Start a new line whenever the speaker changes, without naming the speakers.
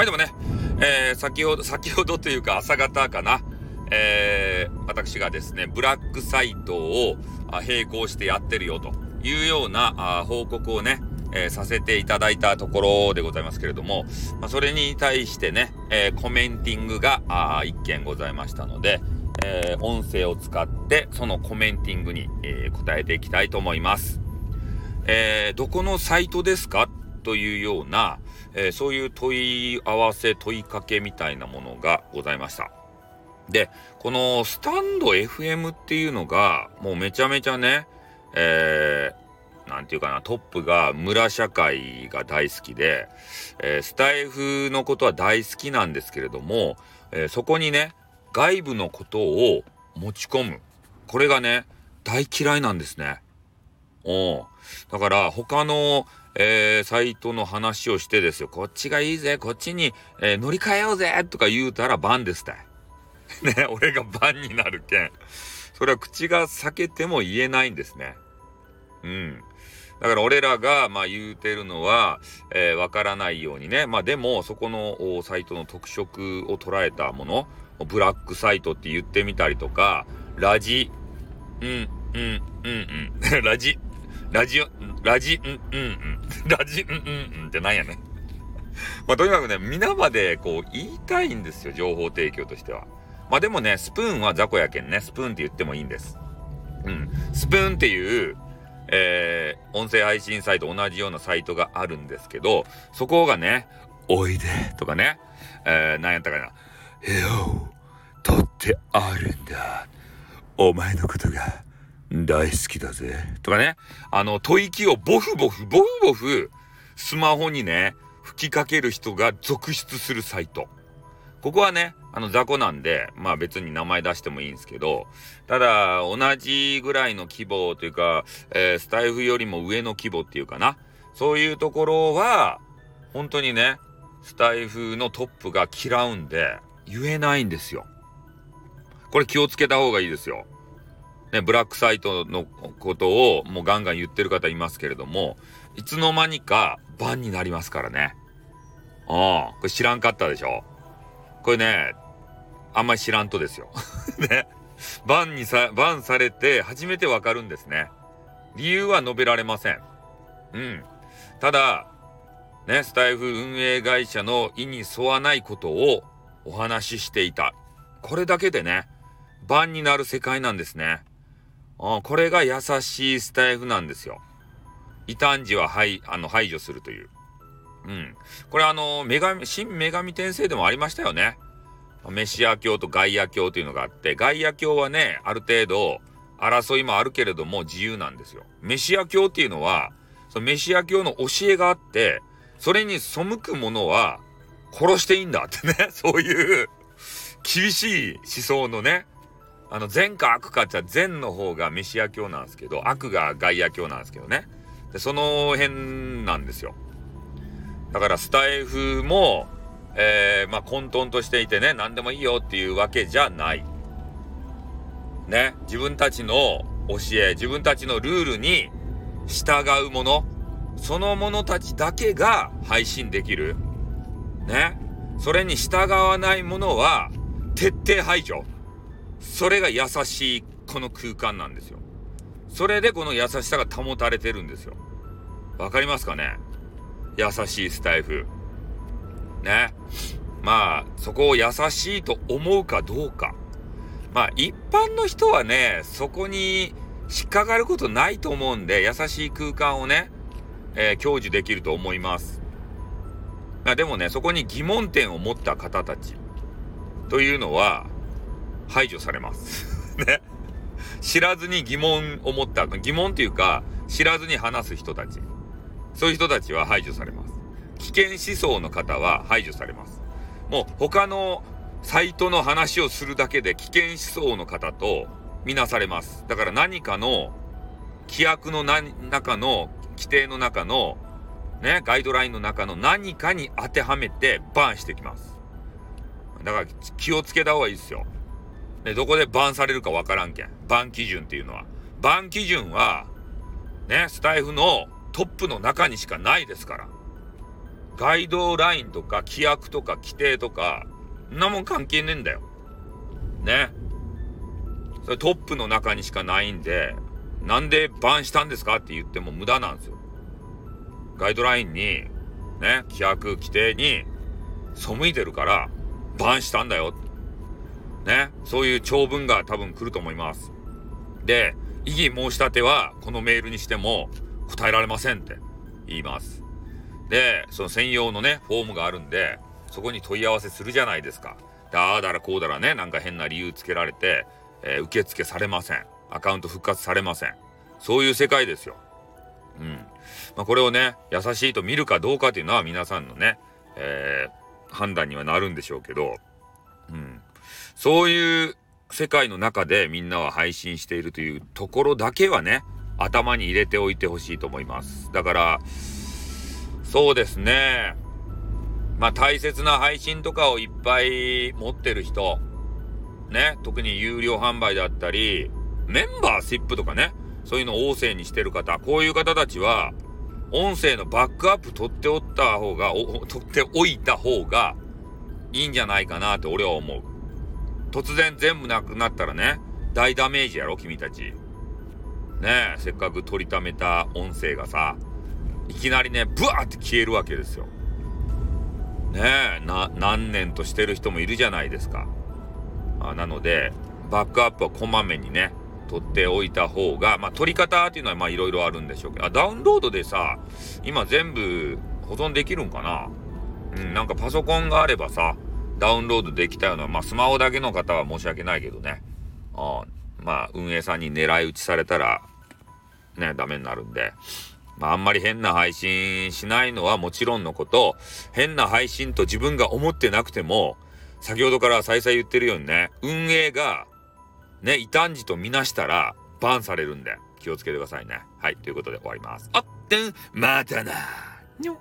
はい、でもね、えー、先ほど、先ほどというか朝方かな、えー、私がですね、ブラックサイトを並行してやってるよというような報告をね、えー、させていただいたところでございますけれども、まあ、それに対してね、えー、コメンティングが1件ございましたので、えー、音声を使ってそのコメンティングに、え答えていきたいと思います。えどこのサイトですかというような、えそういう問い合わせ問いかけみたいなものがございました。で、このスタンド FM っていうのがもうめちゃめちゃね、えー、ていうかな、トップが村社会が大好きで、えー、スタイフのことは大好きなんですけれども、えー、そこにね、外部のことを持ち込む。これがね、大嫌いなんですね。おだから他の、えー、サイトの話をしてですよ。こっちがいいぜ、こっちに、えー、乗り換えようぜとか言うたらバンですたい。ね、俺がバンになるけん。それは口が裂けても言えないんですね。うん。だから俺らが、まあ言うてるのは、えー、わからないようにね。まあでも、そこのサイトの特色を捉えたもの、ブラックサイトって言ってみたりとか、ラジ、うん、うん、うん、うん、ラジ、ラジオ、ラジ、うん、うん、うん、ラジ、うん、うん、うんってなんやね。まあとにかくね、皆までこう言いたいんですよ、情報提供としては。まあでもね、スプーンは雑魚やけんね、スプーンって言ってもいいんです。うん。スプーンっていう、えー、音声配信サイト同じようなサイトがあるんですけど、そこがね、おいでとかね、えー、なんやったかな、えよ、取ってあるんだ。お前のことが大好きだぜ。とかね、あの、吐息をボフボフ、ボフボフ、スマホにね、吹きかける人が続出するサイト。ここはね、あの雑魚なんで、まあ別に名前出してもいいんですけど、ただ、同じぐらいの規模というか、えー、スタイフよりも上の規模っていうかな。そういうところは、本当にね、スタイフのトップが嫌うんで、言えないんですよ。これ気をつけた方がいいですよ。ね、ブラックサイトのことをもうガンガン言ってる方いますけれども、いつの間にかバンになりますからね。ああ、これ知らんかったでしょこれね、あんまり知らんとですよ。ね。バンにさ、バンされて初めてわかるんですね。理由は述べられません。うん。ただ、ね、スタイフ運営会社の意に沿わないことをお話ししていた。これだけでね、バンになる世界なんですね。これが優しいスタイフなんですよ。異端児は排あの排除するという。うん。これあの、女神、新女神転生でもありましたよね。メシア教とガイア教というのがあって、ガイア教はね、ある程度、争いもあるけれども自由なんですよ。メシア教っていうのは、そのメシア教の教えがあって、それに背く者は殺していいんだってね、そういう厳しい思想のね、あの善か悪かって言ったら善の方がメシア教なんですけど、悪がガイア教なんですけどね。で、その辺なんですよ。だからスタイフも、えー、まあ混沌としていてね、何でもいいよっていうわけじゃない。ね、自分たちの教え、自分たちのルールに従うもの、その者たちだけが配信できる。ね。それに従わないものは徹底排除。それが優しいこの空間なんですよ。それでこの優しさが保たれてるんですよ。わかりますかね？優しいスタイフ。ね？まあ、そこを優しいと思うかどうか。まあ、一般の人はね、そこに引っかかることないと思うんで、優しい空間をね、えー、享受できると思います。まあ、でもね、そこに疑問点を持った方たちというのは排除されます。ね。知らずに疑問を持った、疑問っていうか、知らずに話す人たち。そういう人たちは排除されます。危険思想の方は排除されます。もう他のサイトの話をするだけで危険思想の方とみなされます。だから何かの規約の中の規定の中のね、ガイドラインの中の何かに当てはめてバーンしてきます。だから気をつけた方がいいですよ。で、どこでバンされるかわからんけん。バン基準っていうのは。バン基準は、ね、スタイフのトップの中にしかないですから。ガイドラインとか規約とか規定とか、んなもん関係ねえんだよ。ね。それトップの中にしかないんで、なんでバンしたんですかって言っても無駄なんですよ。ガイドラインに、ね、規約規定に背いてるから、バンしたんだよ。ね、そういう長文が多分来ると思います。で、異議申し立てはこのメールにしても答えられませんって言います。で、その専用のね、フォームがあるんで、そこに問い合わせするじゃないですか。で、ああだらこうだらね、なんか変な理由つけられて、えー、受付されません。アカウント復活されません。そういう世界ですよ。うん。まあ、これをね、優しいと見るかどうかっていうのは皆さんのね、えー、判断にはなるんでしょうけど、うん。そういう世界の中でみんなは配信しているというところだけはね、頭に入れておいてほしいと思います。だから、そうですね。まあ大切な配信とかをいっぱい持ってる人、ね、特に有料販売だったり、メンバーシップとかね、そういうのを旺盛にしてる方、こういう方たちは、音声のバックアップ取っておった方が、取っておいた方がいいんじゃないかなって俺は思う。突然全部なくなったらね、大ダメージやろ、君たち。ねえ、せっかく取りためた音声がさ、いきなりね、ブワーって消えるわけですよ。ねえ、な、何年としてる人もいるじゃないですか。あなので、バックアップはこまめにね、取っておいた方が、まあ、取り方っていうのはまあいろいろあるんでしょうけど、あ、ダウンロードでさ、今全部保存できるんかな？うん、なんかパソコンがあればさ、ダウンロードできたような、まあ、スマホだけの方は申し訳ないけどね。あまあ、運営さんに狙い撃ちされたら、ね、ダメになるんで。まあ、あんまり変な配信しないのはもちろんのこと、変な配信と自分が思ってなくても、先ほどから再々言ってるようにね、運営が、ね、異端児とみなしたら、バンされるんで、気をつけてくださいね。はい、ということで終わります。あってん、またな。にょ